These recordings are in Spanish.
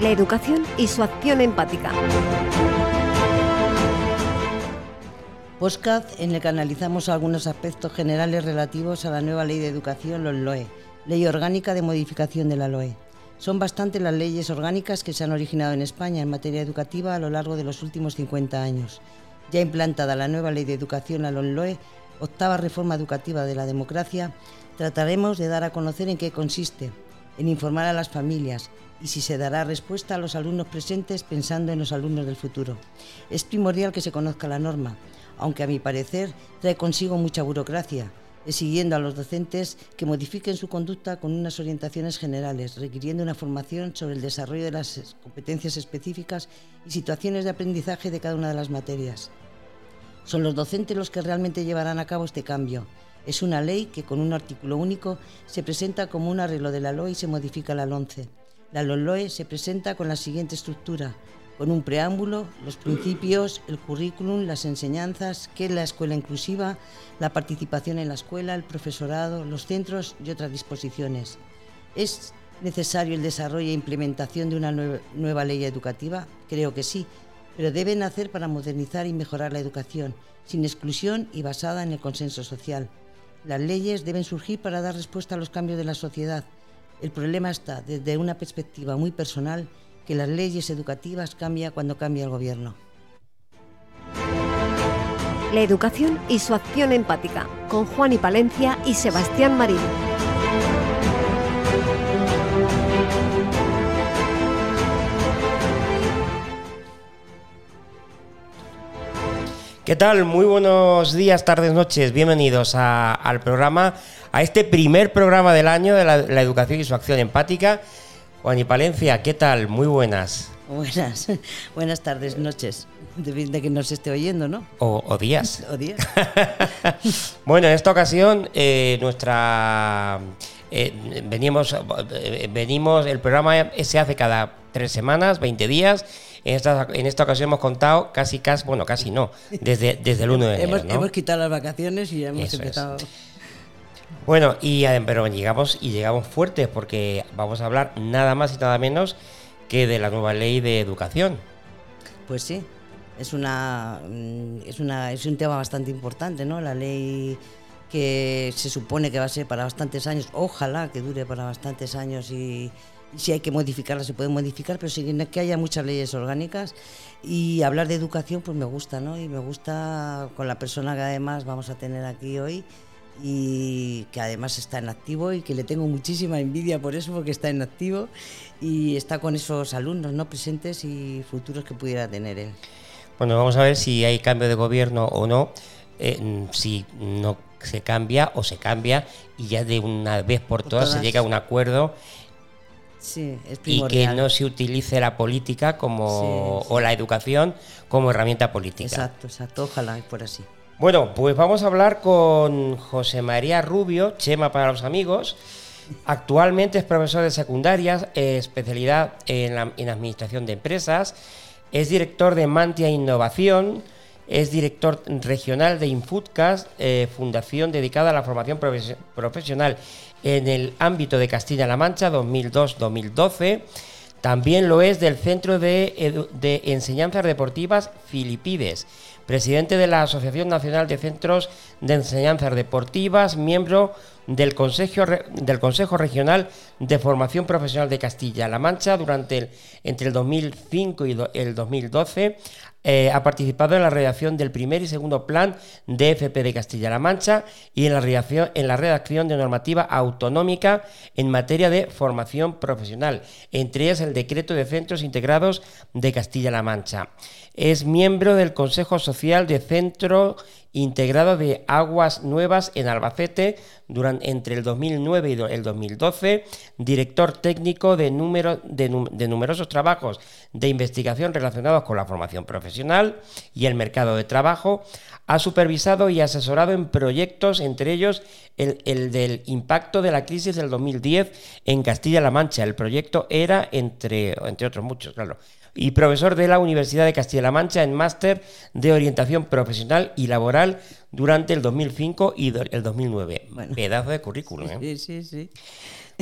la educación y su acción empática. Podcast en el que analizamos algunos aspectos generales relativos a la nueva ley de educación, los LOE, ley orgánica de modificación de la LOE. Son bastantes las leyes orgánicas que se han originado en España en materia educativa a lo largo de los últimos 50 años. Ya implantada la nueva ley de educación a los LOE, octava reforma educativa de la democracia, trataremos de dar a conocer en qué consiste, en informar a las familias y si se dará respuesta a los alumnos presentes pensando en los alumnos del futuro. Es primordial que se conozca la norma, aunque a mi parecer trae consigo mucha burocracia, exigiendo a los docentes que modifiquen su conducta con unas orientaciones generales, requiriendo una formación sobre el desarrollo de las competencias específicas y situaciones de aprendizaje de cada una de las materias. Son los docentes los que realmente llevarán a cabo este cambio. Es una ley que con un artículo único se presenta como un arreglo de la LOE y se modifica la LONCE. La LOE se presenta con la siguiente estructura con un preámbulo, los principios, el currículum, las enseñanzas, qué es la escuela inclusiva, la participación en la escuela, el profesorado, los centros y otras disposiciones. ¿Es necesario el desarrollo e implementación de una nueva ley educativa? Creo que sí, pero debe nacer para modernizar y mejorar la educación, sin exclusión y basada en el consenso social. Las leyes deben surgir para dar respuesta a los cambios de la sociedad. El problema está desde una perspectiva muy personal que las leyes educativas cambian cuando cambia el gobierno. La educación y su acción empática, con Juan y Palencia y Sebastián Marín. ¿Qué tal? Muy buenos días, tardes, noches. Bienvenidos al programa, a este primer programa del año de la educación y su acción empática Juan y Palencia, ¿qué tal? Muy buenas. Buenas, buenas tardes, noches. De, que nos esté oyendo, ¿no? O, días. o días. bueno, en esta ocasión, eh, nuestra. Eh, venimos, eh, venimos, el programa se hace cada tres semanas, 20 días. En esta, en esta ocasión hemos contado casi, casi, bueno, casi no, desde, desde el 1 de enero. Hemos, hemos quitado las vacaciones y ya hemos empezado. Bueno, y pero llegamos y llegamos fuertes porque vamos a hablar nada más y nada menos que de la nueva ley de educación. Pues sí, es una mm, es una es un tema bastante importante, ¿no? La ley que se supone que va a ser para bastantes años, ojalá que dure para bastantes años y, si hay que modificarla se puede modificar, pero sí que haya muchas leyes orgánicas y hablar de educación pues me gusta, ¿no? Y me gusta con la persona que además vamos a tener aquí hoy y que además está en activo y que le tengo muchísima envidia por eso, porque está en activo y está con esos alumnos no presentes y futuros que pudiera tener él. Bueno, vamos a ver si hay cambio de gobierno o no, eh, si no se cambia o se cambia y ya de una vez por todas, se llega a un acuerdo Sí, es y que no se utilice la política como o la educación como herramienta política. Exacto, exacto. Ojalá por así. Bueno, pues vamos a hablar con José María Rubio, Chema para los amigos. Actualmente es profesor de secundaria, especialidad en, la, administración de empresas. Es director de Mantia Innovación. Es director regional de Infutcast, eh, fundación dedicada a la formación profesional en el ámbito de Castilla-La Mancha 2002-2012. También lo es del Centro de, Enseñanzas Deportivas Filipides presidente de la Asociación Nacional de Centros de Enseñanzas Deportivas, miembro del Consejo, Regional de Formación Profesional de Castilla-La Mancha durante el, entre el 2005 y el 2012. Eh, ha participado en la redacción del primer y segundo plan de FP de Castilla-La Mancha y en la, redacción, en la redacción de normativa autonómica en materia de formación profesional, entre ellas el decreto de centros integrados de Castilla-La Mancha. Es miembro del Consejo Social de Centro integrado de Aguas Nuevas en Albacete durante, entre el 2009 y el 2012, director técnico de, número, de, numerosos trabajos de investigación relacionados con la formación profesional y el mercado de trabajo, ha supervisado y asesorado en proyectos, entre ellos el, el, del impacto de la crisis del 2010 en Castilla-La Mancha. El proyecto era, entre, entre otros muchos, claro, y profesor de la Universidad de Castilla-La Mancha en máster de orientación profesional y laboral durante el 2005 y el 2009. Pedazo de currículum. ¿eh? Sí, sí, sí.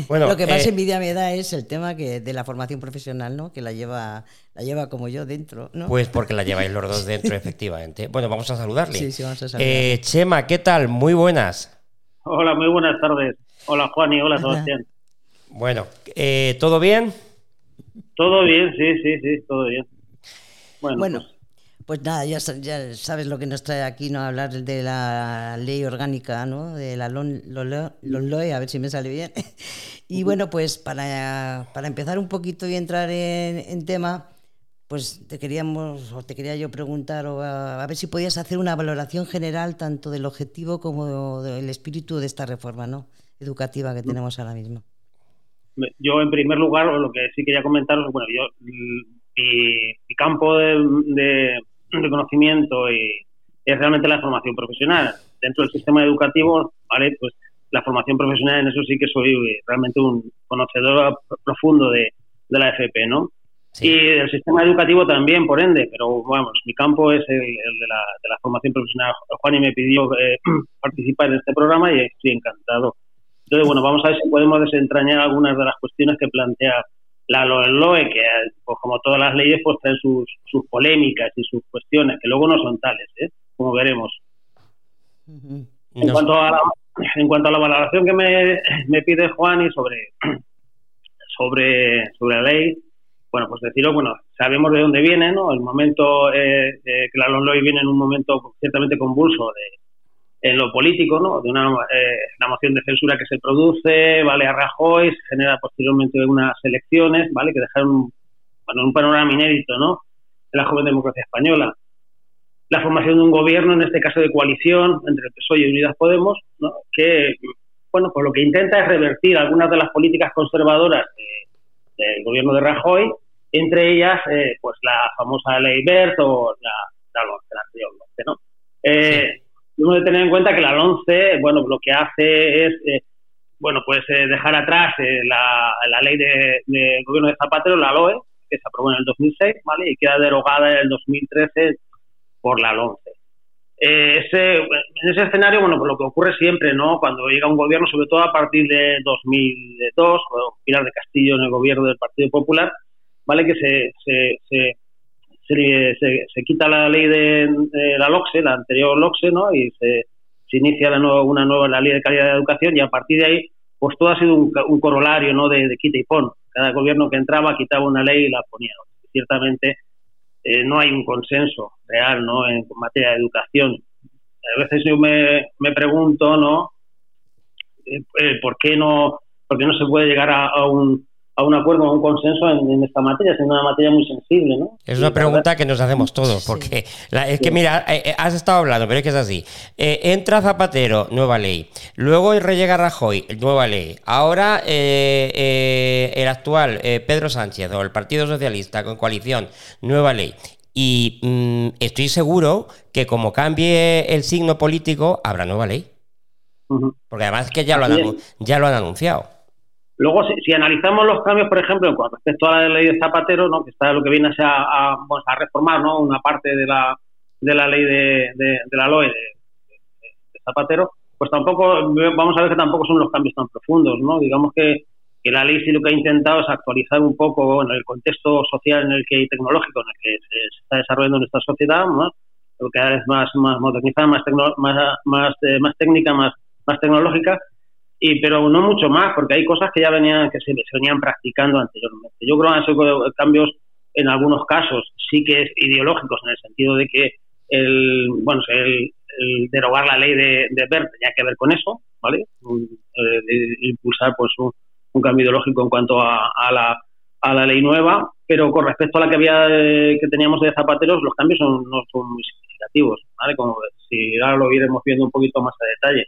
Bueno, lo que más eh, envidia me da es el tema que de la formación profesional, ¿no? Que la lleva, la lleva como yo dentro, ¿no? Pues porque la lleváis los dos dentro, efectivamente. Bueno, vamos a saludarle. Sí, sí, vamos a saludarle. Eh, Chema, ¿qué tal? Muy buenas. Hola, muy buenas tardes. Hola, Juan y hola, Sebastián. Bueno, eh, ¿todo bien? Todo bien, sí, sí, sí, todo bien. Bueno, pues, pues nada, ya, ya, sabes lo que nos trae aquí, ¿no? Hablar de la ley orgánica, ¿no? De la LOE, a ver si me sale bien. y bueno, pues para, empezar un poquito y entrar en, tema, pues te queríamos, o te quería yo preguntar, o a, ver si podías hacer una valoración general tanto del objetivo como del espíritu de esta reforma, ¿no? Educativa que tenemos ahora mismo. Yo, en primer lugar, lo que sí quería comentaros, bueno, yo, mi, campo de de conocimiento y es realmente la formación profesional. Dentro del sistema educativo, ¿vale? Pues la formación profesional en eso sí que soy realmente un conocedor profundo de, la FP, ¿no? Y del sistema educativo también, por ende, pero vamos, mi campo es el, de, la, formación profesional. Juan y me pidió eh, participar en este programa y estoy encantado. Entonces, bueno, vamos a ver si podemos desentrañar algunas de las cuestiones que plantea la LOE, que pues, como todas las leyes, pues traen sus, sus polémicas y sus cuestiones, que luego no son tales, ¿eh? como veremos. en, cuanto a la, en cuanto a la valoración que me, me pide Juan y sobre, sobre, sobre la ley, bueno, pues decirlo, bueno, sabemos de dónde viene, ¿no? El momento eh, eh, que la LOE viene en un momento ciertamente convulso de, en lo político, ¿no? De una, eh, la moción de censura que se produce, ¿vale? A Rajoy, se genera posteriormente unas elecciones, ¿vale? Que dejaron bueno, un panorama inédito, ¿no? En la joven democracia española. La formación de un gobierno, en este caso de coalición, entre el PSOE y Unidas Podemos, ¿no? Que, bueno, pues lo que intenta es revertir algunas de las políticas conservadoras del gobierno de Rajoy, entre ellas, eh, pues la famosa ley BERT o la, la, la, ¿no? Eh, Debemos de tener en cuenta que la 11, bueno, lo que hace es, eh, bueno, pues eh, dejar atrás eh, la, la, ley del de gobierno de Zapatero, la LOE, que se aprobó en el 2006, ¿vale? Y queda derogada en el 2013 por la 11. Ese, en ese escenario, bueno, pues lo que ocurre siempre, ¿no? Cuando llega un gobierno, sobre todo a partir de 2002, o Pilar de Castillo en el gobierno del Partido Popular, ¿vale? Que se, se se, se, quita la ley de, la LOCSE, la anterior LOCSE, ¿no? Y se, se inicia la nueva, una nueva la ley de calidad de educación y a partir de ahí, pues todo ha sido un, un corolario, ¿no? De, quita y pon. Cada gobierno que entraba quitaba una ley y la ponía. Ciertamente eh, no hay un consenso real, ¿no? En materia de educación. A veces yo me, me pregunto, ¿no? Eh, eh, ¿Por qué no, por qué no se puede llegar a un a un acuerdo, a un consenso en, esta materia, siendo una materia muy sensible. ¿no? Es una pregunta que nos hacemos todos, porque es que mira, eh, eh, has estado hablando, pero es que es así. Eh, entra Zapatero, nueva ley. Luego llega Rajoy, nueva ley. Ahora el actual Pedro Sánchez o el Partido Socialista con coalición, nueva ley. Y mm, estoy seguro que como cambie el signo político, habrá nueva ley. Porque además que ya lo, han, ya lo han anunciado. Luego, si, analizamos los cambios, por ejemplo, con respecto a la ley de Zapatero, ¿no? que está lo que viene a, a, reformar ¿no? una parte de la, de la ley de, la LOE de, Zapatero, pues tampoco, vamos a ver que tampoco son los cambios tan profundos. ¿no? Digamos que, que la ley sí lo que ha intentado es actualizar un poco en el contexto social en el que y tecnológico en el que se, está desarrollando nuestra sociedad, ¿no? que es más, más modernizada, más, más, más, eh, más técnica, más, más tecnológica, y pero no mucho más, porque hay cosas que ya venían, que se, venían practicando anteriormente. Yo creo que han sido cambios en algunos casos sí que es ideológicos, en el sentido de que el, bueno, el, derogar la ley de, de BERT tenía que ver con eso, ¿vale? Eh, impulsar pues un, cambio ideológico en cuanto a, la, a la ley nueva, pero con respecto a la que había que teníamos de zapateros, los cambios son, no son muy significativos, ¿vale? Como si ahora lo iremos viendo un poquito más a detalle.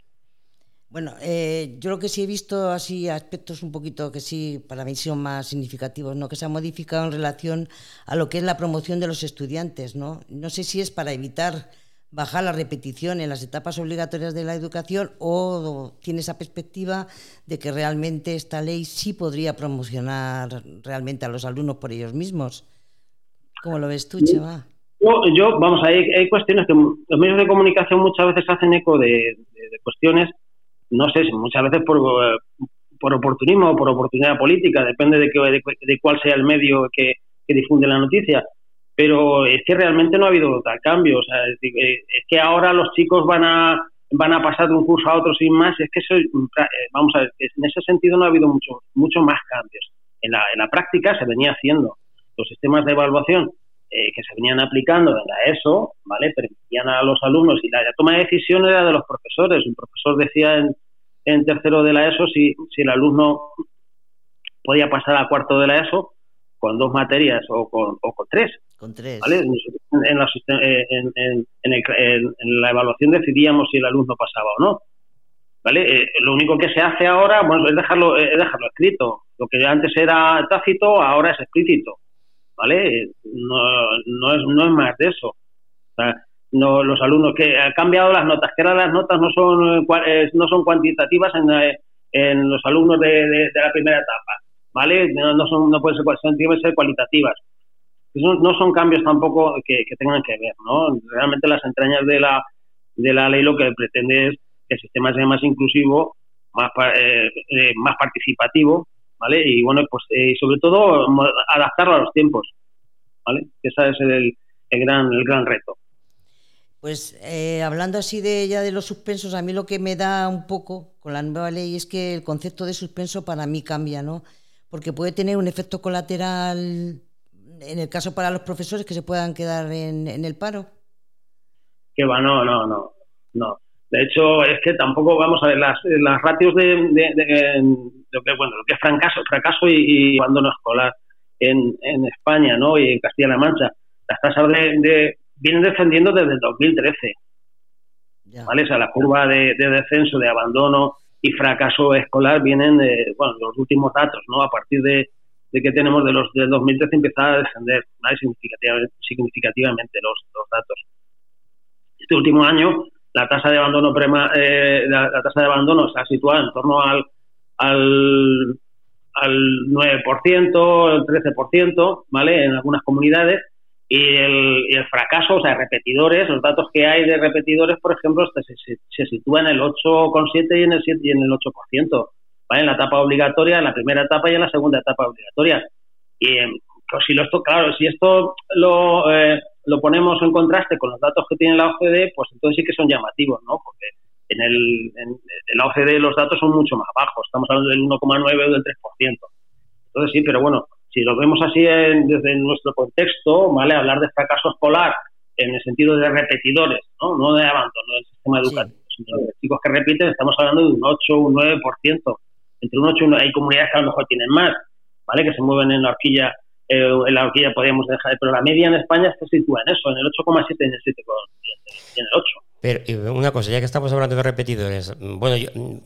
Bueno, eh, yo lo que sí he visto así aspectos un poquito que sí para mí son más significativos, ¿no? Que se ha modificado en relación a lo que es la promoción de los estudiantes, ¿no? No sé si es para evitar bajar la repetición en las etapas obligatorias de la educación o tiene esa perspectiva de que realmente esta ley sí podría promocionar realmente a los alumnos por ellos mismos. ¿Cómo lo ves tú, Chema? Yo, vamos, hay, hay cuestiones que los medios de comunicación muchas veces hacen eco de cuestiones no sé, muchas veces por, por oportunismo o por oportunidad política, depende de, que, de, cuál sea el medio que, difunde la noticia. Pero es que realmente no ha habido tal cambio. O sea, es, que ahora los chicos van a van a pasar de un curso a otro sin más. Es que eso, vamos a ver, en ese sentido no ha habido mucho, mucho más cambios. En la, en la práctica se venía haciendo. Los sistemas de evaluación eh, que se venían aplicando en la ESO, ¿vale? Permitían a los alumnos y la, toma de decisión era de los profesores. Un profesor decía en, en tercero de la ESO si, si el alumno podía pasar a cuarto de la ESO con dos materias o con, o con tres. Con tres. ¿vale? En, la, en, en, la evaluación decidíamos si el alumno pasaba o no. ¿Vale? Eh, lo único que se hace ahora bueno, es, dejarlo, es dejarlo escrito. Lo que antes era tácito, ahora es explícito. ¿Vale? No, no, es, no es más de eso. no, los alumnos que han cambiado las notas, que ahora las notas no son, eh, no son cuantitativas en, eh, en los alumnos de, de, la primera etapa, ¿vale? No, son, no pueden ser, ser cualitativas. No, son cambios tampoco que, tengan que ver, ¿no? Realmente las entrañas de la, de la ley lo que pretende es que el sistema sea más inclusivo, más, eh, más participativo ¿vale? Y bueno, pues eh, sobre todo adaptarlo a los tiempos, ¿vale? Ese es el, el, gran, el gran reto. Pues eh, hablando así de ya de los suspensos, a mí lo que me da un poco con la nueva ley es que el concepto de suspenso para mí cambia, ¿no? Porque puede tener un efecto colateral en el caso para los profesores que se puedan quedar en, en el paro. Que va, no, no, no, no. De hecho, es que tampoco vamos a ver las, las ratios de, lo que bueno lo que es fracaso, fracaso y, abandono escolar en, en España, ¿no? Y en Castilla-La Mancha. Las tasas de, vienen descendiendo desde el 2013. ¿Vale? O sea, la curva de, descenso, de abandono y fracaso escolar vienen de, bueno, los últimos datos, ¿no? A partir de, que tenemos de los del 2013 empezar a descender significativamente, significativamente los, los datos. Este último año la tasa de abandono prema, eh, la, tasa de abandono se ha situado en torno al, al, al 9%, el 13%, ¿vale? En algunas comunidades. Y el, el, fracaso, o sea, repetidores, los datos que hay de repetidores, por ejemplo, se, se, se sitúa en el 8,7 y en el 7 y en el 8%, ¿vale? En la etapa obligatoria, en la primera etapa y en la segunda etapa obligatoria. Y pues si esto, claro, si esto lo, eh, lo ponemos en contraste con los datos que tiene la OCDE, pues entonces sí que son llamativos, ¿no? Porque en, el, en, la OCDE los datos son mucho más bajos, estamos hablando del 1,9 o del 3%. Entonces sí, pero bueno, si lo vemos así desde nuestro contexto, ¿vale? Hablar de fracaso escolar en el sentido de repetidores, ¿no? No de abandono del sistema educativo, sino de chicos que repiten, estamos hablando de un 8 o un 9%. Entre un 8 y 9, hay comunidades que a lo mejor tienen más, ¿vale? Que se mueven en la horquilla eh, en la horquilla podríamos dejar, pero la media en España se sitúa en eso, en el 8,7 y en el 7, en el 8. Pero una cosa, ya que estamos hablando de repetidores, bueno, yo mm,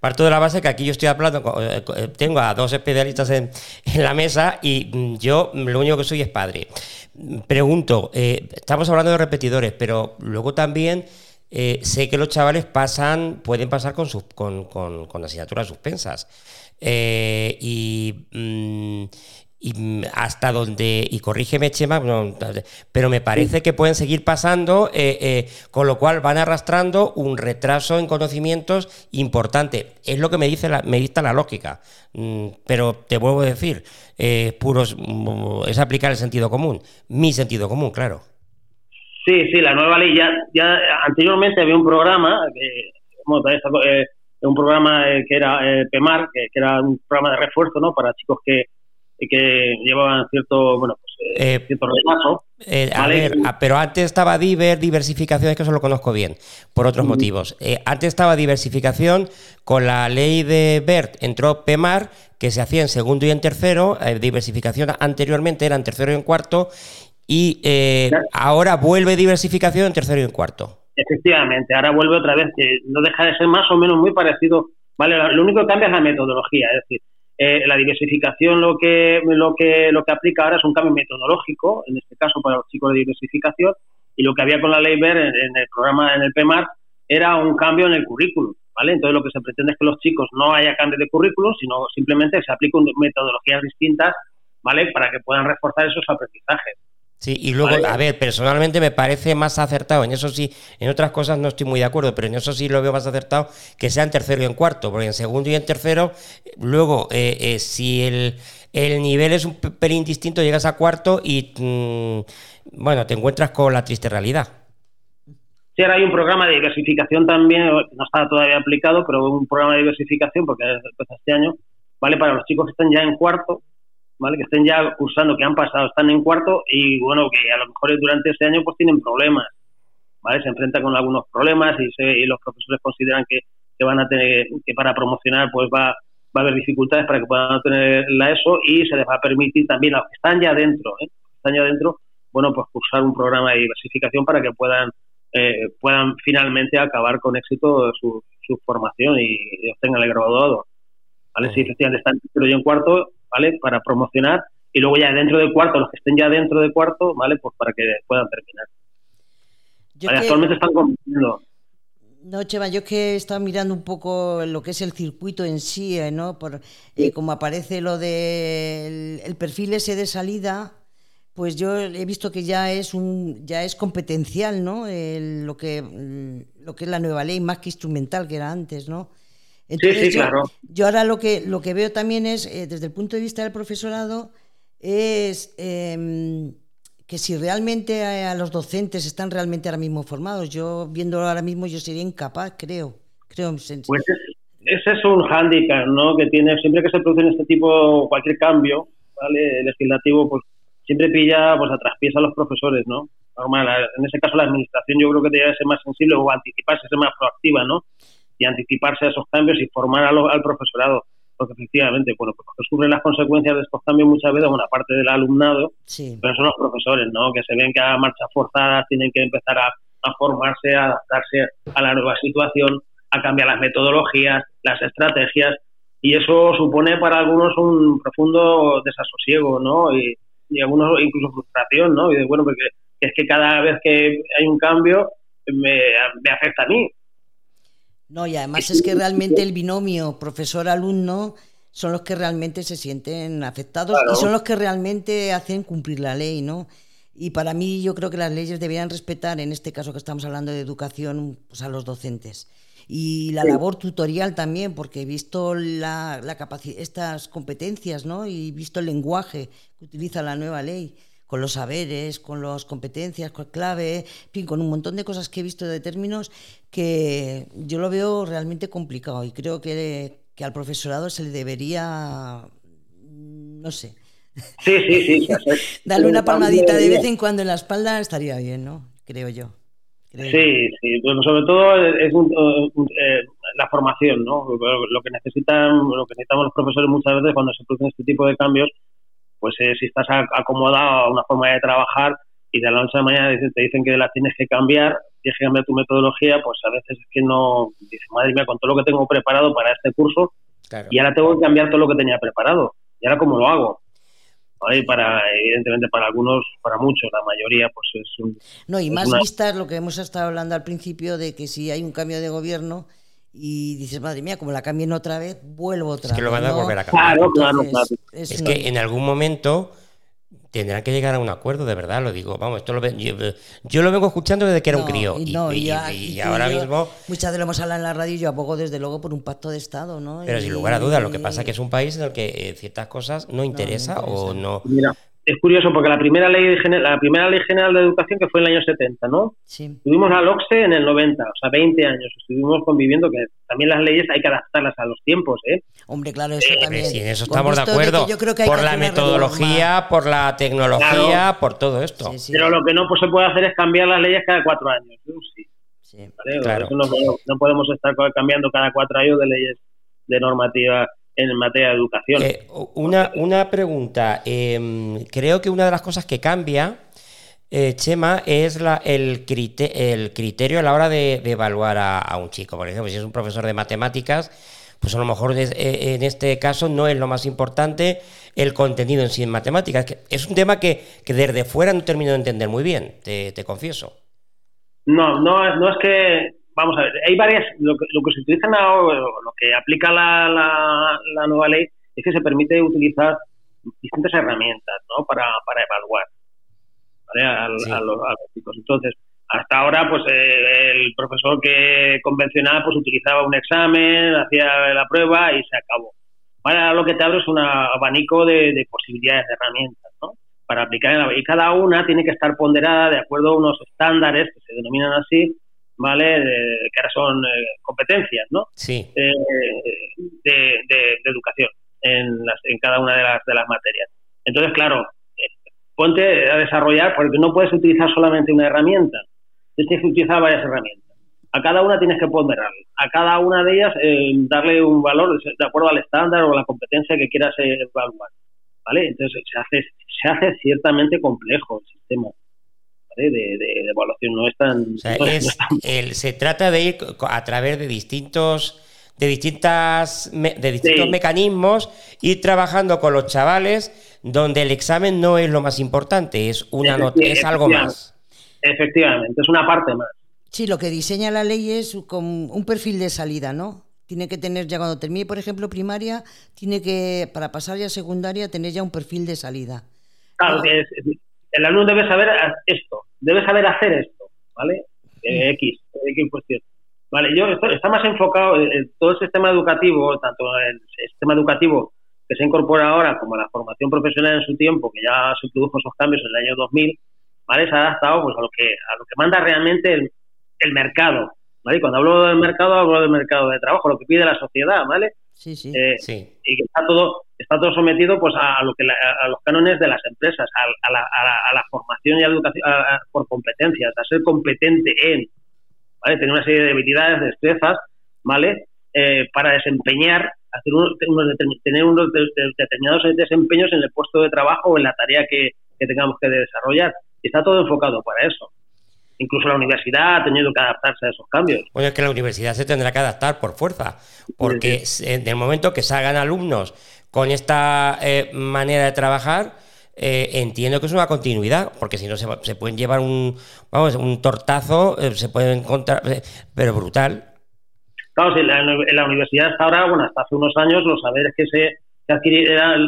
parto de la base que aquí yo estoy hablando, eh, eh, tengo a dos especialistas en, la mesa y mm, yo lo único que soy es padre. Pregunto, estamos hablando de repetidores, pero luego también sé que los chavales pasan, pueden pasar con, sus, con, con, con asignaturas suspensas. y, mm, y hasta donde, y corrígeme Chema, pero me parece que pueden seguir pasando, eh, eh, con lo cual van arrastrando un retraso en conocimientos importante. Es lo que me dice la, me dicta la lógica, mm, pero te vuelvo a decir, eh, puros, mm, es aplicar el sentido común, mi sentido común, claro. Sí, sí, la nueva ley ya, ya anteriormente había un programa, que, un programa que era PEMAR, que, que era un programa de refuerzo ¿no? para chicos que que llevaban cierto, bueno, pues, eh, eh, cierto retraso. Eh, a ver, ah, pero antes estaba diver, diversificación, es que eso lo conozco bien, por otros motivos. antes estaba diversificación, con la ley de BERT entró PEMAR, que se hacía en segundo y en tercero, diversificación anteriormente era en tercero y en cuarto, y ahora vuelve diversificación en tercero y en cuarto. Efectivamente, ahora vuelve otra vez, que no deja de ser más o menos muy parecido, ¿vale? Lo único que cambia es la metodología, es decir, eh, la diversificación lo que, lo, que, lo que aplica ahora es un cambio metodológico, en este caso para los chicos de diversificación, y lo que había con la ley BER en, el programa, en el PEMAR, era un cambio en el currículum. ¿vale? Entonces lo que se pretende es que los chicos no haya cambio de currículum, sino simplemente se apliquen metodologías distintas ¿vale? para que puedan reforzar esos aprendizajes. Sí, y luego, a ver, personalmente me parece más acertado, en eso sí, en otras cosas no estoy muy de acuerdo, pero en eso sí lo veo más acertado que sea en tercero y en cuarto, porque en segundo y en tercero, luego, eh, eh, si el, el, nivel es un pelín distinto, llegas a cuarto y, mm, bueno, te encuentras con la triste realidad. Sí, ahora hay un programa de diversificación también, no está todavía aplicado, pero un programa de diversificación, porque empezó este año, ¿vale? Para los chicos que están ya en cuarto, que estén ya cursando, que han pasado, están en cuarto y bueno, que a lo mejor durante este año pues tienen problemas, ¿vale? Se enfrentan con algunos problemas y, los profesores consideran que, van a tener, que para promocionar pues va, va a haber dificultades para que puedan tener la ESO y se les va a permitir también, a los que están ya dentro, ¿eh? están ya dentro, bueno, pues cursar un programa de diversificación para que puedan eh, puedan finalmente acabar con éxito su, su formación y, obtengan el graduado. ¿Vale? Si efectivamente están en y en cuarto, ¿vale? Para promocionar y luego ya dentro de cuarto, los que estén ya dentro de cuarto, ¿vale? Pues para que puedan terminar. Actualmente están compitiendo. No, Cheva, yo que he estado mirando un poco lo que es el circuito en sí, eh, ¿no? Por, eh, como aparece lo del el perfil ese de salida, pues yo he visto que ya es un ya es competencial, ¿no? lo que lo que es la nueva ley más que instrumental que era antes, ¿no? Sí, sí, claro. Yo ahora lo que, lo que veo también es, eh, desde el punto de vista del profesorado, es em, que si realmente a, los docentes están realmente ahora mismo formados, yo viéndolo ahora mismo yo sería incapaz, creo. creo pues ese es un hándicap, ¿no? Que tiene, siempre que se produce en este tipo, cualquier cambio, ¿vale? Legislativo, pues siempre pilla pues a traspiés a los profesores, ¿no? Normal, en ese caso la administración yo creo que debe ser más sensible o anticiparse, ser más proactiva, ¿no? Y anticiparse a esos cambios y formar al profesorado. Porque efectivamente, bueno, pues sufren las consecuencias de estos cambios muchas veces, una parte del alumnado, pero son los profesores, ¿no? Que se ven que a marchas forzadas tienen que empezar a, formarse, a adaptarse a la nueva situación, a cambiar las metodologías, las estrategias, y eso supone para algunos un profundo desasosiego, ¿no? Y, algunos incluso frustración, ¿no? Y de, bueno, porque es que cada vez que hay un cambio me, me afecta a mí, no, y además es que realmente el binomio profesor-alumno son los que realmente se sienten afectados y son los que realmente hacen cumplir la ley, ¿no? Y para mí yo creo que las leyes deberían respetar, en este caso que estamos hablando de educación, pues a los docentes. Y la labor tutorial también, porque he visto la, la estas competencias, ¿no? Y visto el lenguaje que utiliza la nueva ley con los saberes, con las competencias, con clave, en fin, con un montón de cosas que he visto de términos que yo lo veo realmente complicado y creo que, al profesorado se le debería, no sé, sí, sí, sí, darle una palmadita de vez en cuando en la espalda estaría bien, ¿no? Creo yo. sí, sí, bueno, sobre todo es eh, la formación, ¿no? Lo que necesitan, lo que necesitamos los profesores muchas veces cuando se producen este tipo de cambios pues eh, si estás acomodado a una forma de trabajar y de la noche a la mañana te dicen que la tienes que cambiar, tienes que cambiar tu metodología, pues a veces es que no, dices, madre mía, con todo lo que tengo preparado para este curso, y ahora tengo que cambiar todo lo que tenía preparado. ¿Y ahora cómo lo hago? para evidentemente para algunos para muchos la mayoría pues es un, no y más vistas lo que hemos estado hablando al principio de que si hay un cambio de gobierno y dices, madre mía, como la cambien otra vez, vuelvo otra vez. Es que lo van a volver a cambiar. Claro, claro, claro. Es, que en algún momento tendrán que llegar a un acuerdo, de verdad, lo digo. Vamos, esto lo yo, lo vengo escuchando desde que era un crío. Y, ahora mismo. Muchas de lo hemos hablado en la radio y yo abogo desde luego por un pacto de Estado, ¿no? Pero sin lugar a dudas, lo que pasa es que es un país en el que eh, ciertas cosas no interesa, o no. Mira, es curioso porque la primera ley la primera ley general de educación que fue en el año 70, ¿no? Sí. Tuvimos la LOCSE en el 90, o sea, 20 años estuvimos conviviendo que también las leyes hay que adaptarlas a los tiempos, ¿eh? Hombre, claro, eso también. Sí, en eso estamos de acuerdo. por la metodología, por la tecnología, por todo esto. Pero lo que no pues, se puede hacer es cambiar las leyes cada cuatro años. Sí. Claro. no, no podemos estar cambiando cada cuatro años de leyes de normativa en materia de educación. Eh, una, una pregunta. Em, creo que una de las cosas que cambia, eh, Chema, es la, el, el criterio a la hora de, evaluar a, un chico. Por ejemplo, si es un profesor de matemáticas, pues a lo mejor eh, en este caso no es lo más importante el contenido en sí en matemáticas. Es un tema que, que desde fuera no termino de entender muy bien, te, te confieso. No, no, no es que vamos a ver, hay varias, lo que, lo que se utiliza, lo que aplica la, la, nueva ley es que se permite utilizar distintas herramientas ¿no? para, para evaluar. A, los, chicos. Entonces, hasta ahora, pues eh, el profesor que convencional pues utilizaba un examen, hacía la prueba y se acabó. Ahora lo que te abro es un abanico de, posibilidades, de herramientas, ¿no? Para aplicar en la, y cada una tiene que estar ponderada de acuerdo a unos estándares que se denominan así, ¿vale? que ahora son eh, competencias, ¿no? Sí. Eh, de, educación en, las, en cada una de las, de las materias. Entonces, claro, ponte a desarrollar, porque no puedes utilizar solamente una herramienta, tienes que utilizar varias herramientas. A cada una tienes que ponderar, a cada una de ellas eh, darle un valor de acuerdo al estándar o la competencia que quieras evaluar. ¿Vale? Entonces se hace, se hace ciertamente complejo el sistema. De, evaluación no es tan, se trata de ir a través de distintos de distintas de distintos mecanismos ir trabajando con los chavales donde el examen no es lo más importante es una es algo más. efectivamente es una parte más. Sí, lo que diseña la ley es con un perfil de salida, ¿no? Tiene que tener ya cuando termine, por ejemplo, primaria, tiene que, para pasar ya a secundaria, tener ya un perfil de salida. Claro, el alumno debe saber esto, debe saber hacer esto, ¿vale? Eh, X, X cuestión. Vale, yo esto, está más enfocado en todo el sistema educativo, tanto el sistema educativo que se incorpora ahora como la formación profesional en su tiempo, que ya se produjo esos cambios en el año 2000, ¿vale? Se ha adaptado pues a lo que a lo que manda realmente el, el mercado, ¿vale? Cuando hablo del mercado, hablo del mercado de trabajo, lo que pide la sociedad, ¿vale? Sí, sí. Eh, y que está todo, está todo sometido pues a, lo que a los cánones de las empresas, a, la, formación y educación por competencias, a ser competente en, ¿vale? Tener una serie de habilidades, destrezas, ¿vale? Eh, para desempeñar, hacer tener unos determinados desempeños en el puesto de trabajo o en la tarea que, que tengamos que desarrollar. Y está todo enfocado para eso incluso la universidad ha tenido que adaptarse a esos cambios. Bueno, es que la universidad se tendrá que adaptar por fuerza, porque en el momento que salgan alumnos con esta eh, manera de trabajar, eh, entiendo que es una continuidad, porque si no se, pueden llevar un, vamos, un tortazo, eh, se pueden encontrar, pero brutal. Claro, en la, universidad hasta ahora, bueno, hasta hace unos años, los saberes que se, adquirían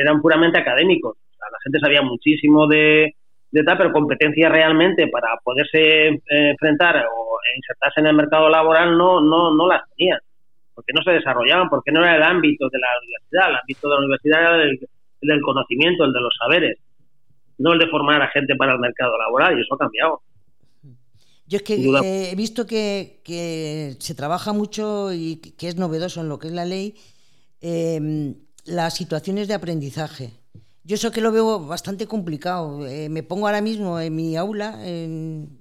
eran, puramente académicos. la gente sabía muchísimo de, de tal, pero competencia realmente para poderse eh, enfrentar o insertarse en el mercado laboral no, no, no las tenían, porque no se desarrollaban, porque no era el ámbito de la universidad, el ámbito de la universidad era el, del conocimiento, el de los saberes, no el de formar a gente para el mercado laboral, y eso ha cambiado. Yo es que eh, he visto que, que, se trabaja mucho y que es novedoso en lo que es la ley, eh, las situaciones de aprendizaje. Yo eso que lo veo bastante complicado. Eh, me pongo ahora mismo en mi aula, en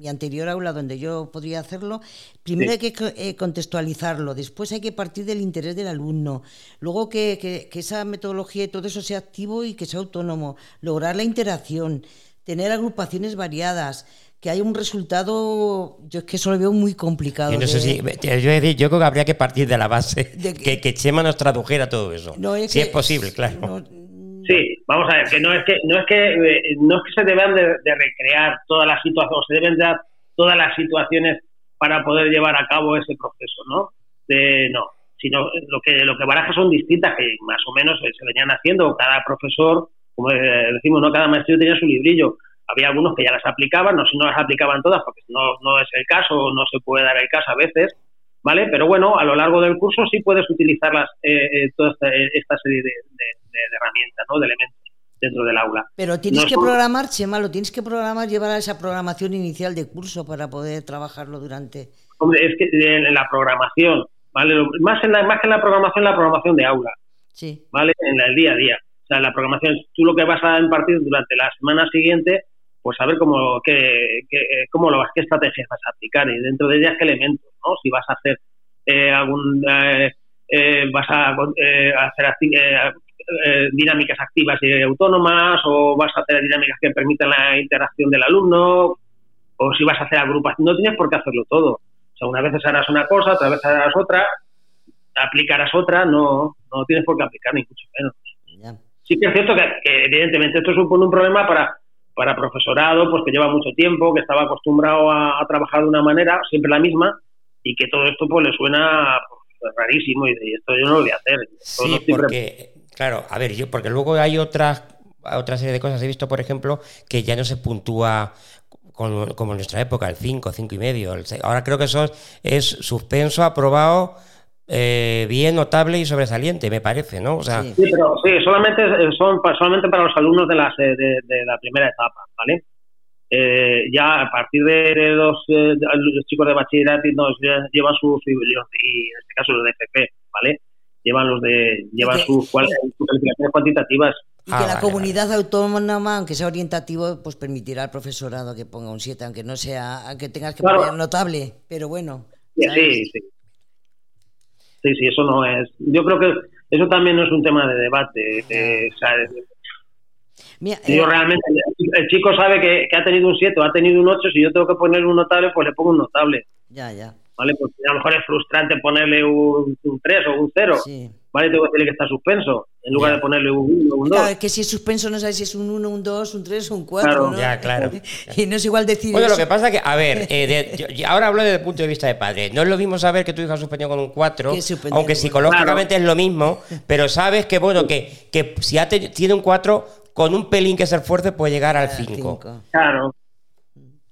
mi anterior aula donde yo podría hacerlo. Primero hay que eh, contextualizarlo, después hay que partir del interés del alumno, luego que, que, esa metodología y todo eso sea activo y que sea autónomo, lograr la interacción, tener agrupaciones variadas que haya un resultado, yo es que eso lo veo muy complicado. Yo, no sé si, yo, creo que habría que partir de la base de que, que, Chema nos tradujera todo eso. si es posible, claro. Sí, vamos a ver, que no es que no es que eh, no es que se deban de, recrear todas las situaciones, se deben dar todas las situaciones para poder llevar a cabo ese proceso, ¿no? De, no, sino lo que lo que baraja son distintas que más o menos se venían haciendo. Cada profesor, como decimos, no cada maestro tenía su librillo. Había algunos que ya las aplicaban, no si no las aplicaban todas, porque no, no es el caso, no se puede dar el caso a veces, ¿vale? Pero bueno, a lo largo del curso sí puedes utilizar las, eh, eh, toda esta, serie de, herramientas, ¿no? De elementos dentro del aula. Pero tienes que programar, Chema, lo tienes que programar, llevar a esa programación inicial de curso para poder trabajarlo durante... Hombre, es que en la programación, ¿vale? Más, en la, más que en la programación, la programación de aula, sí. ¿vale? En el día a día. O sea, la programación, tú lo que vas a impartir durante la semana siguiente, pues saber cómo, qué, cómo lo vas, qué estrategias vas a aplicar y dentro de ellas qué elementos, ¿no? Si vas a hacer eh, algún... Eh, eh, vas a hacer dinámicas activas y autónomas o vas a hacer dinámicas que permitan la interacción del alumno o si vas a hacer agrupación. No tienes por qué hacerlo todo. O sea, una vez harás una cosa, otra vez harás otra, aplicarás otra, no, no tienes por qué aplicar ni mucho menos. Sí que es cierto que, evidentemente esto supone un problema para para profesorado, pues que lleva mucho tiempo, que estaba acostumbrado a, trabajar de una manera, siempre la misma, y que todo esto pues le suena pues, rarísimo y, esto yo no lo voy a hacer. Sí, porque, claro, a ver, yo porque luego hay otras otra serie de cosas. He visto, por ejemplo, que ya no se puntúa como en nuestra época, el 5, 5 y medio. Ahora creo que eso es suspenso, aprobado, eh, bien, notable y sobresaliente, me parece, ¿no? O sea, sí, pero sí, solamente, son, solamente para los alumnos de, las, de, de la primera etapa, ¿vale? Eh, ya a partir de los, eh, los chicos de bachillerato nos llevan sus y en este caso los de FP, ¿vale? Llevan los de llevan sus, calificaciones cuantitativas y que ah, la comunidad autónoma, aunque sea orientativo, pues permitirá al profesorado que ponga un 7, aunque no sea, aunque tengas que poner notable, pero bueno. Sí, sí, sí. Sí, eso no es. Yo creo que eso también no es un tema de debate. sea, yo eh, realmente, el chico sabe que, ha tenido un 7 o ha tenido un 8, si yo tengo que poner un notable, pues le pongo un notable. Ya, ya. ¿Vale? Porque a lo mejor es frustrante ponerle un, un 3 o un 0. Sí. ¿vale? Tengo que decirle que está suspenso, en lugar de ponerle un 1 o un 2. Claro, que si es suspenso no sabes si es un 1, un 2, un 3 o un 4. Claro. ¿no? Ya, claro. Y no es igual decir Bueno, lo que pasa es que, a ver, eh, yo, ahora hablo desde el punto de vista de padre. No es lo mismo saber que tu hija suspendió con un 4, aunque psicológicamente es lo mismo, pero sabes que, bueno, que, que si tiene un 4, con un pelín que se esfuerce puede llegar al 5. Claro.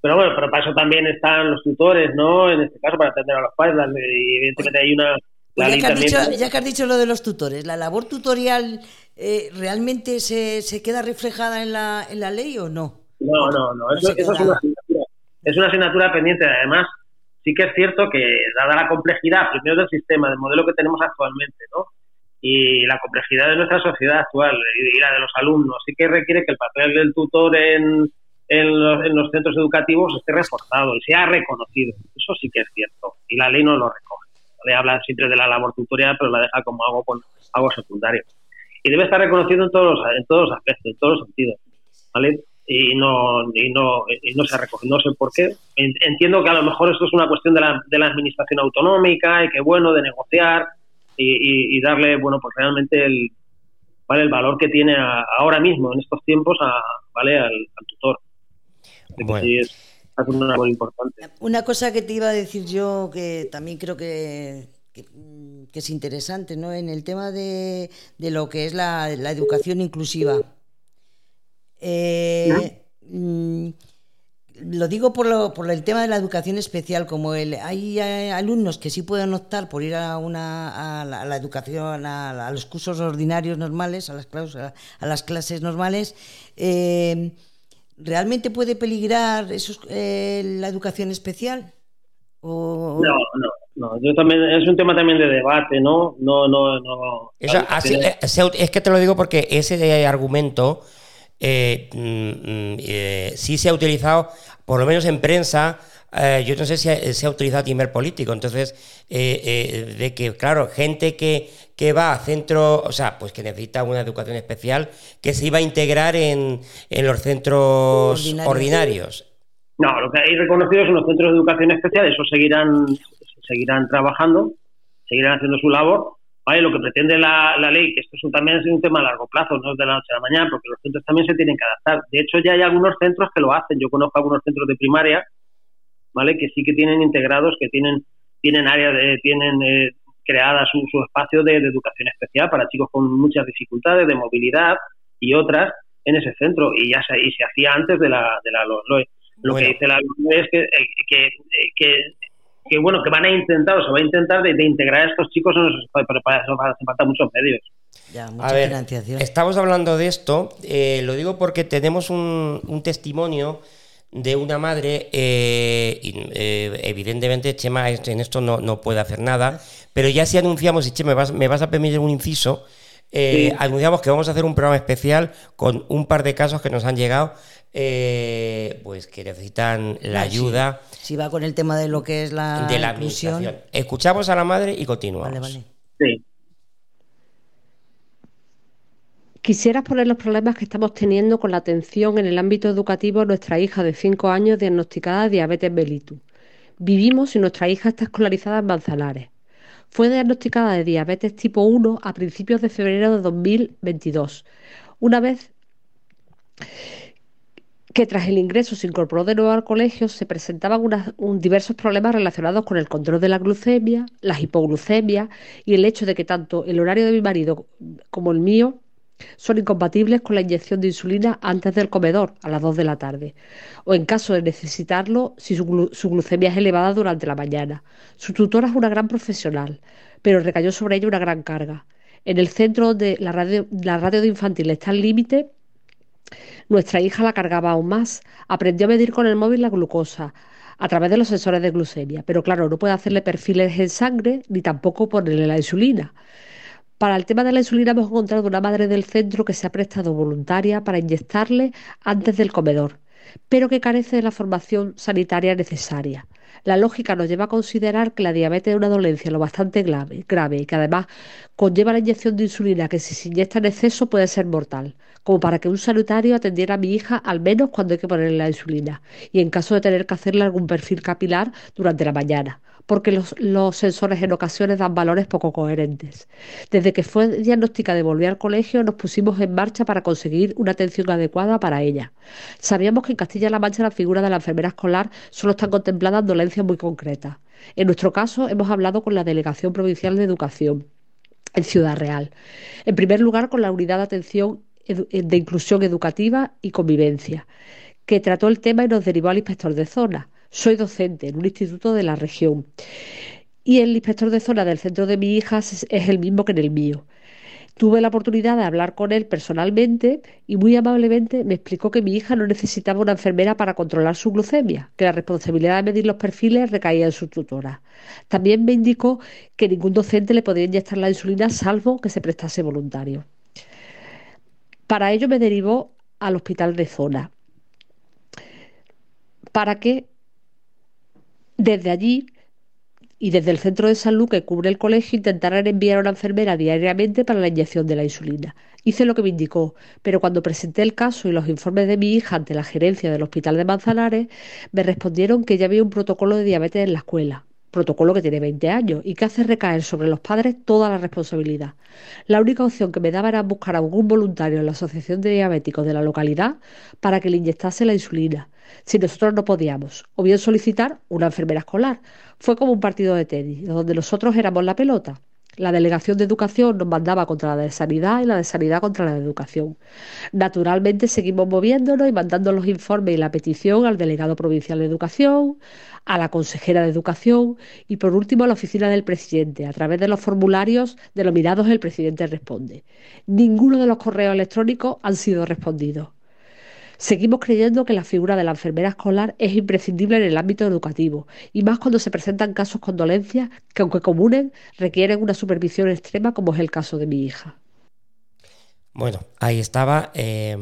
Pero bueno, pero para eso también están los tutores, ¿no? En este caso, para atender a los padres. Y evidentemente hay una pues ya, que has dicho, ya, que has dicho, lo de los tutores, ¿la labor tutorial eh, realmente se, se, queda reflejada en la, en la ley o no? No, no, no, eso, es, una asignatura, es una asignatura pendiente. Además, sí que es cierto que, dada la complejidad, primero del sistema, del modelo que tenemos actualmente, ¿no? y la complejidad de nuestra sociedad actual y la de los alumnos, sí que requiere que el papel del tutor en, en, los, en los centros educativos esté reforzado y sea reconocido. Eso sí que es cierto y la ley no lo recoge le habla siempre de la labor tutorial, pero la deja como algo, con, algo secundario. Y debe estar reconocido en todos, en todos los aspectos, en todos los sentidos. ¿vale? Y no, y no, y no se recoge, no sé por qué. Entiendo que a lo mejor esto es una cuestión de la, de la administración autonómica y que bueno, de negociar y, darle, bueno, pues realmente el, ¿vale? el valor que tiene ahora mismo, en estos tiempos, a, ¿vale? al, tutor. Bueno. Una cosa que te iba a decir yo, que también creo que, es interesante, ¿no? En el tema de, lo que es la, educación inclusiva. Eh, mm, lo digo por, lo, por, el tema de la educación especial, como el, hay alumnos que sí pueden optar por ir a, una, a, la, educación, a, los cursos ordinarios normales, a las, clases, a las clases normales. Eh, ¿realmente puede peligrar eso, eh, la educación especial? No, no, no. Yo también, es un tema también de debate, ¿no? No, no, no. Eh, es que te lo digo porque ese argumento eh, mm, mm, sí se ha utilizado, por lo menos en prensa, eh, yo no sé si se ha utilizado nivel político, entonces, eh, eh, de que, claro, gente que, que va a centros, o sea, pues que necesita una educación especial, que se iba a integrar en, en los centros ordinarios. No, lo que hay reconocidos son los centros de educación especial, esos seguirán, seguirán trabajando, seguirán haciendo su labor. ¿vale? Lo que pretende la, la ley, que esto es también es un tema a largo plazo, no es de la noche a la mañana, porque los centros también se tienen que adaptar. De hecho, ya hay algunos centros que lo hacen. Yo conozco algunos centros de primaria ¿vale? Que sí que tienen integrados, que tienen, tienen áreas, de, tienen eh, creada su, espacio de, educación especial para chicos con muchas dificultades de movilidad y otras en ese centro y ya se, y se hacía antes de la, de la LOE. Lo que dice la LOE es que, eh, que, que, bueno, que van a intentar o se va a intentar de, integrar a estos chicos en los pero para eso hace falta muchos medios. a ver, estamos hablando de esto, eh, lo digo porque tenemos un, un testimonio de una madre, eh, eh, evidentemente Chema en esto no, no, puede hacer nada, pero ya si anunciamos, y Chema, me vas, me vas a permitir un inciso, eh, anunciamos que vamos a hacer un programa especial con un par de casos que nos han llegado, pues que necesitan la ayuda. Si va con el tema de lo que es la, de la inclusión. Escuchamos a la madre y continuamos. Vale, vale. Sí. Quisiera poner los problemas que estamos teniendo con la atención en el ámbito educativo a nuestra hija de 5 años diagnosticada de diabetes mellitus. Vivimos y nuestra hija está escolarizada en Manzanares. Fue diagnosticada de diabetes tipo 1 a principios de febrero de 2022. Una vez que tras el ingreso se incorporó de nuevo al colegio, se presentaban diversos problemas relacionados con el control de la glucemia, las hipoglucemias y el hecho de que tanto el horario de mi marido como el mío son incompatibles con la inyección de insulina antes del comedor, a las 2 de la tarde, o en caso de necesitarlo si su, glucemia es elevada durante la mañana. Su tutora es una gran profesional, pero recayó sobre ella una gran carga. En el centro donde la radio, la radio de infantil está al límite, nuestra hija la cargaba aún más. Aprendió a medir con el móvil la glucosa a través de los sensores de glucemia, pero claro, no puede hacerle perfiles en sangre ni tampoco ponerle la insulina. Para el tema de la insulina hemos encontrado una madre del centro que se ha prestado voluntaria para inyectarle antes del comedor, pero que carece de la formación sanitaria necesaria. La lógica nos lleva a considerar que la diabetes es una dolencia lo bastante grave, y que además conlleva la inyección de insulina que si se inyecta en exceso puede ser mortal, como para que un sanitario atendiera a mi hija al menos cuando hay que ponerle la insulina y en caso de tener que hacerle algún perfil capilar durante la mañana porque los, sensores en ocasiones dan valores poco coherentes. Desde que fue diagnosticada y volvió al colegio, nos pusimos en marcha para conseguir una atención adecuada para ella. Sabíamos que en Castilla-La Mancha la figura de la enfermera escolar solo están contempladas dolencias muy concretas. En nuestro caso, hemos hablado con la Delegación Provincial de Educación en Ciudad Real. En primer lugar, con la Unidad de Atención de Inclusión Educativa y Convivencia, que trató el tema y nos derivó al inspector de zona. Soy docente en un instituto de la región y el inspector de zona del centro de mi hija es el mismo que en el mío. Tuve la oportunidad de hablar con él personalmente y muy amablemente me explicó que mi hija no necesitaba una enfermera para controlar su glucemia, que la responsabilidad de medir los perfiles recaía en su tutora. También me indicó que ningún docente le podía inyectar la insulina salvo que se prestase voluntario. Para ello me derivó al hospital de zona para que desde allí y desde el centro de salud que cubre el colegio intentaran enviar a una enfermera diariamente para la inyección de la insulina. Hice lo que me indicó, pero cuando presenté el caso y los informes de mi hija ante la gerencia del hospital de Manzanares, me respondieron que ya había un protocolo de diabetes en la escuela, protocolo que tiene 20 años y que hace recaer sobre los padres toda la responsabilidad. La única opción que me daba era buscar a algún voluntario en la Asociación de Diabéticos de la localidad para que le inyectase la insulina si nosotros no podíamos, o bien solicitar una enfermera escolar. Fue como un partido de tenis, donde nosotros éramos la pelota. La delegación de educación nos mandaba contra la de sanidad y la de sanidad contra la de educación. Naturalmente seguimos moviéndonos y mandando los informes y la petición al delegado provincial de educación, a la consejera de educación y por último a la oficina del presidente a través de los formularios denominados el presidente responde. Ninguno de los correos electrónicos han sido respondidos. Seguimos creyendo que la figura de la enfermera escolar es imprescindible en el ámbito educativo, y más cuando se presentan casos con dolencias que, aunque comunes, requieren una supervisión extrema, como es el caso de mi hija. Bueno, ahí estaba. Eh...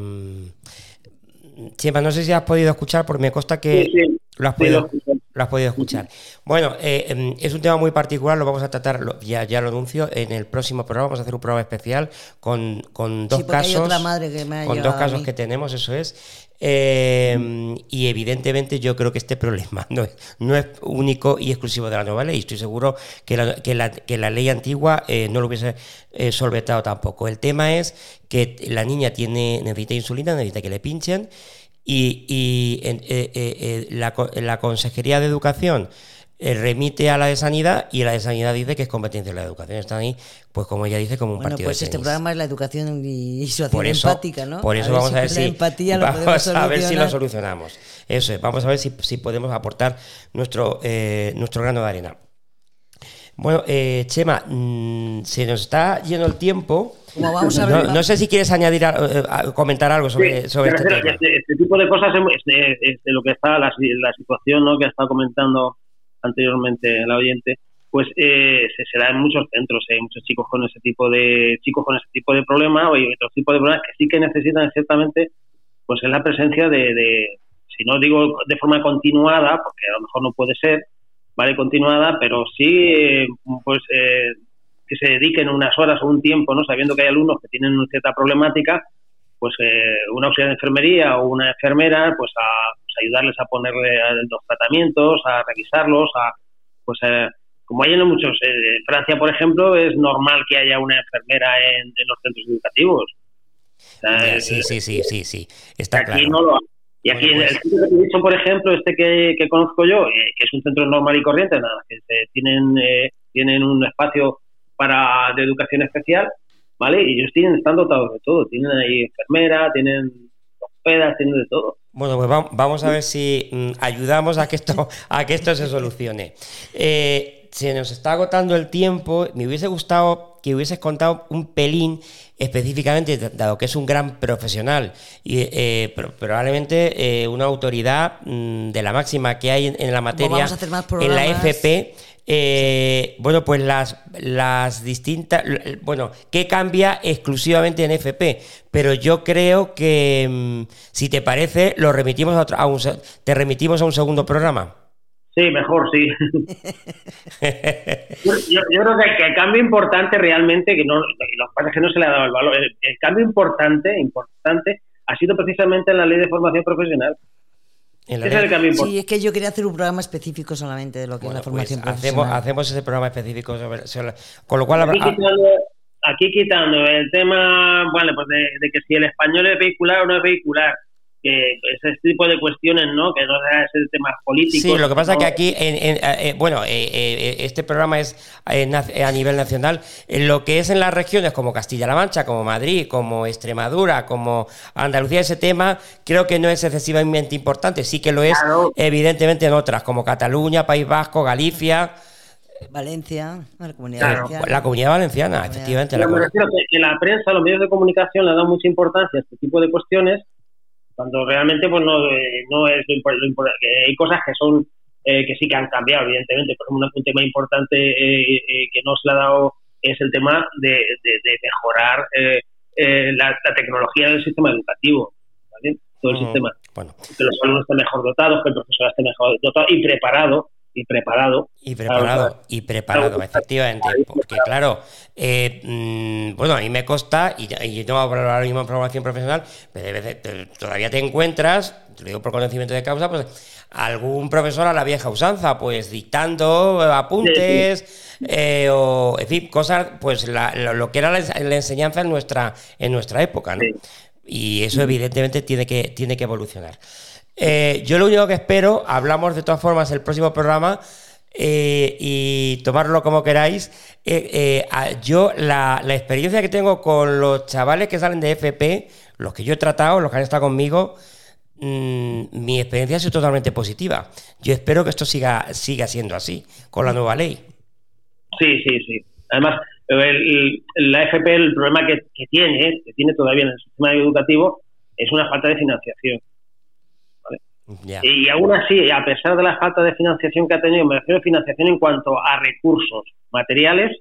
Chema, no sé si has podido escuchar, porque me consta que lo, has podido, lo, has podido, escuchar. Bueno, eh, em, es un tema muy particular, lo vamos a tratar, ya, ya lo anuncio, en el próximo programa vamos a hacer un programa especial con, con dos casos. con dos casos que tenemos, eso es. Eh, y evidentemente yo creo que este problema no es, no es único y exclusivo de la nueva ley. Estoy seguro que la, que la, que la ley antigua eh, no lo hubiese eh, solventado tampoco. El tema es que la niña tiene, necesita insulina, necesita que le pinchen y, y la, la Consejería de Educación eh, remite a la de sanidad y la de sanidad dice que es competencia de la educación. Están ahí, pues como ella dice, como un bueno, pues este programa es la educación y, su acción empática, ¿no? Por eso vamos a ver si, vamos a ver si lo solucionamos. Eso es, vamos a ver si, si podemos aportar nuestro, eh, nuestro grano de arena. Bueno, eh, Chema, mm, se nos está yendo el tiempo. Vamos a ver, no, sé si quieres añadir, comentar algo sobre, sobre este tema. Este, tipo de cosas es, de lo que está la, situación ¿no? que ha estado comentando anteriormente la oyente, pues eh, se, da en muchos centros. Hay muchos chicos con ese tipo de chicos con ese tipo de problema o hay otros tipos de problemas que sí que necesitan ciertamente, pues es la presencia de, si no digo de forma continuada, porque a lo mejor no puede ser, vale, continuada, pero sí, eh, pues eh, que se dediquen unas horas o un tiempo, no, sabiendo que hay alumnos que tienen cierta problemática, pues una auxiliar de enfermería o una enfermera, pues a ayudarles a ponerle los tratamientos, a revisarlos, a pues eh, como hay en muchos, eh, Francia por ejemplo es normal que haya una enfermera en, los centros educativos. sí, sí, sí, sí, sí, está aquí No lo y aquí en el pues centro que he dicho, por ejemplo, este que, que conozco yo, eh, que es un centro normal y corriente, nada, que tienen, tienen un espacio para de educación especial, ¿vale? Y ellos tienen, están dotados de todo. Tienen ahí enfermera, tienen pedas, tienen de todo. Bueno, pues vamos a ver si mm, ayudamos a que esto, a que esto se solucione. Eh, se nos está agotando el tiempo. Me hubiese gustado que hubieses contado un pelín específicamente, dado que es un gran profesional y eh, probablemente eh, una autoridad mm, de la máxima que hay en, la materia en la FP. Eh, bueno, pues las, las distintas, bueno, ¿qué cambia exclusivamente en FP? Pero yo creo que, mm, si te parece, lo remitimos a, un, te remitimos a un segundo programa. Sí, mejor, sí. yo, creo que, el cambio importante realmente, que no, lo que que no se le ha dado el valor, el, cambio importante, importante, ha sido precisamente en la ley de formación profesional. Es el cambio importante. Sí, es que yo quería hacer un programa específico solamente de lo que es la formación pues profesional. Hacemos, ese programa específico sobre, con lo cual aquí, quitando, aquí quitando el tema, bueno, pues de, de que si el español es vehicular o no es vehicular, que ese tipo de cuestiones, ¿no? Que no sea ese tema político. Sí, lo que pasa es que aquí, en, eh, bueno, eh, eh, este programa es a nivel nacional. En lo que es en las regiones como Castilla-La Mancha, como Madrid, como Extremadura, como Andalucía, ese tema creo que no es excesivamente importante. Sí que lo es, evidentemente, en otras, como Cataluña, País Vasco, Galicia. Valencia, la comunidad valenciana. La comunidad valenciana, efectivamente. La me refiero que, la prensa, los medios de comunicación le dan mucha importancia a este tipo de cuestiones cuando realmente pues no, eh, no es lo, importante. Hay cosas que son eh, que sí que han cambiado, evidentemente. Por ejemplo, un tema importante eh, que no se le ha dado es el tema de, de, mejorar la, tecnología del sistema educativo, ¿vale? Todo el sistema. Que los alumnos estén mejor dotados, que el profesor esté mejor dotado y preparado y preparado. Y preparado, y preparado, efectivamente. Porque claro, eh, mm, bueno, a mí me consta, y, y yo hablar ahora mismo en programación profesional, pero todavía te encuentras, te lo digo por conocimiento de causa, pues algún profesor a la vieja usanza, pues dictando apuntes, eh, o en fin, cosas, pues lo, que era la, enseñanza en nuestra, en nuestra época, ¿no? Y eso evidentemente tiene que, tiene que evolucionar. Eh, yo lo único que espero, hablamos de todas formas el próximo programa eh, y tomarlo como queráis. Eh, yo la, experiencia que tengo con los chavales que salen de FP, los que yo he tratado, los que han estado conmigo, mm, mi experiencia ha sido totalmente positiva. Yo espero que esto siga, siga siendo así con la nueva ley. Sí, sí, sí. Además, la FP, el problema que tiene, que tiene todavía en el sistema educativo, es una falta de financiación. Y aún así, a pesar de la falta de financiación que ha tenido, me refiero a financiación en cuanto a recursos materiales,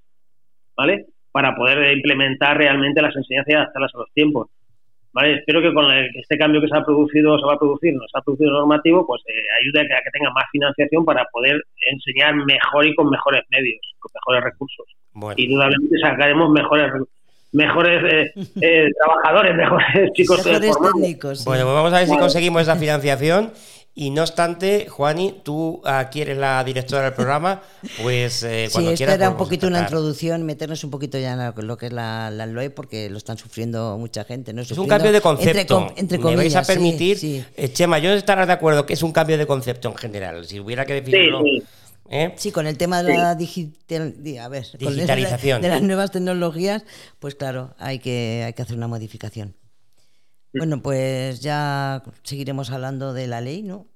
¿vale? Para poder implementar realmente las enseñanzas y adaptarlas a los tiempos. ¿Vale? Espero que con este cambio que se ha producido, se va a producir, nos ha producido normativo, pues eh, ayude a que, tenga más financiación para poder enseñar mejor y con mejores medios, con mejores recursos. Y indudablemente sacaremos mejores mejores eh, eh, trabajadores, mejores chicos mejores técnicos. Bueno, pues vamos a ver si conseguimos esa financiación. Y no obstante, Juani, tú aquí eres la directora del programa, pues eh, cuando sí, esta era un poquito una introducción, meternos un poquito ya en lo que es la, la LOE, porque lo están sufriendo mucha gente. ¿no? es un cambio de concepto. Entre, Me vais a permitir, Chema, yo estaré de acuerdo que es un cambio de concepto en general. Si hubiera que definirlo... ¿Eh? Sí, con el tema de la digitalización de las nuevas tecnologías, pues claro, hay que, hay que hacer una modificación. Bueno, pues ya seguiremos hablando de la ley, ¿no?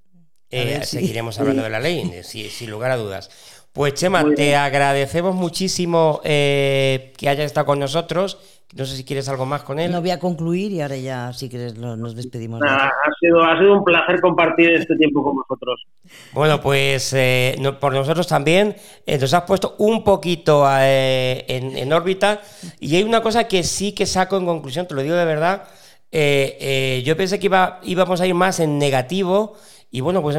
Eh, seguiremos hablando de la ley, sin, lugar a dudas. Pues Chema, te agradecemos muchísimo eh, que hayas estado con nosotros no sé si quieres algo más con él. No voy a concluir y ahora ya, si quieres, nos despedimos. ha, sido, ha sido un placer compartir este tiempo con vosotros. Bueno, pues eh, por nosotros también eh, nos has puesto un poquito eh, en, órbita y hay una cosa que sí que saco en conclusión, te lo digo de verdad. yo pensé que iba, íbamos a ir más en negativo y bueno, pues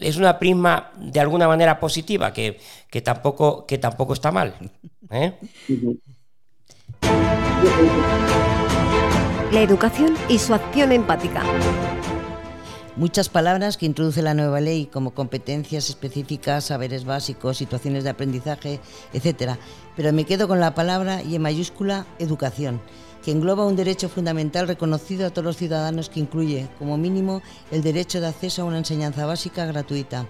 es una prisma de alguna manera positiva que, que, tampoco, que tampoco está mal. ¿eh? La educación y su acción empática. Muchas palabras que introduce la nueva ley, como competencias específicas, saberes básicos, situaciones de aprendizaje, etc. Pero me quedo con la palabra y en mayúscula educación, que engloba un derecho fundamental reconocido a todos los ciudadanos que incluye, como mínimo, el derecho de acceso a una enseñanza básica gratuita.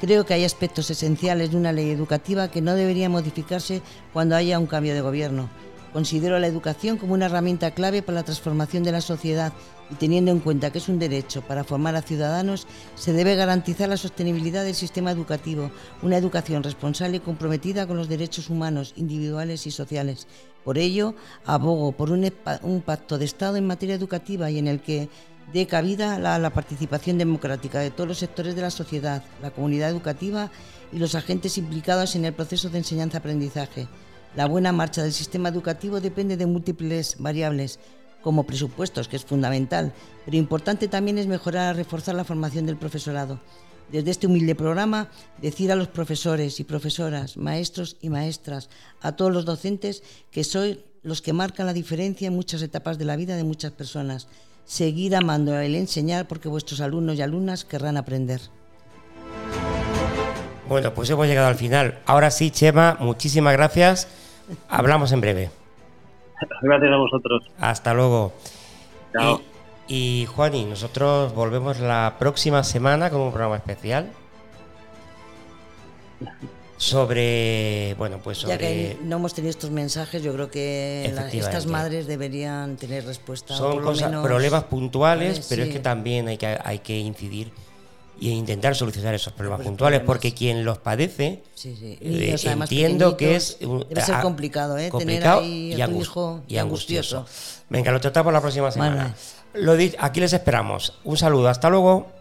Creo que hay aspectos esenciales de una ley educativa que no deberían modificarse cuando haya un cambio de gobierno Considero la educación como una herramienta clave para la transformación de la sociedad y teniendo en cuenta que es un derecho para formar a ciudadanos, se debe garantizar la sostenibilidad del sistema educativo, una educación responsable y comprometida con los derechos humanos, individuales y sociales. Por ello, abogo por un, pacto de Estado en materia educativa y en el que dé cabida a la participación democrática de todos los sectores de la sociedad, la comunidad educativa y los agentes implicados en el proceso de enseñanza-aprendizaje. La buena marcha del sistema educativo depende de múltiples variables, como presupuestos, que es fundamental, pero importante también es mejorar, reforzar la formación del profesorado. Desde este humilde programa, decir a los profesores y profesoras, maestros y maestras, a todos los docentes, que sois los que marcan la diferencia en muchas etapas de la vida de muchas personas. Seguir amando el enseñar porque vuestros alumnos y alumnas querrán aprender. Bueno, pues hemos llegado al final. Ahora sí, Chema, muchísimas gracias Hablamos en breve. Gracias a vosotros. Hasta luego. Chao. Y, y nosotros volvemos la próxima semana con un programa especial sobre bueno pues sobre... ya que no hemos tenido estos mensajes yo creo que estas madres deberían tener respuesta son cosas problemas puntuales pero es que también hay que hay que incidir y intentar solucionar esos problemas puntuales, porque quien los padece, eh, entiendo que es... Debe ser complicado, ¿eh? Complicado Tener ahí a tu hijo y angustioso. Venga, lo tratamos la próxima semana. Lo aquí les esperamos. Un saludo, hasta luego.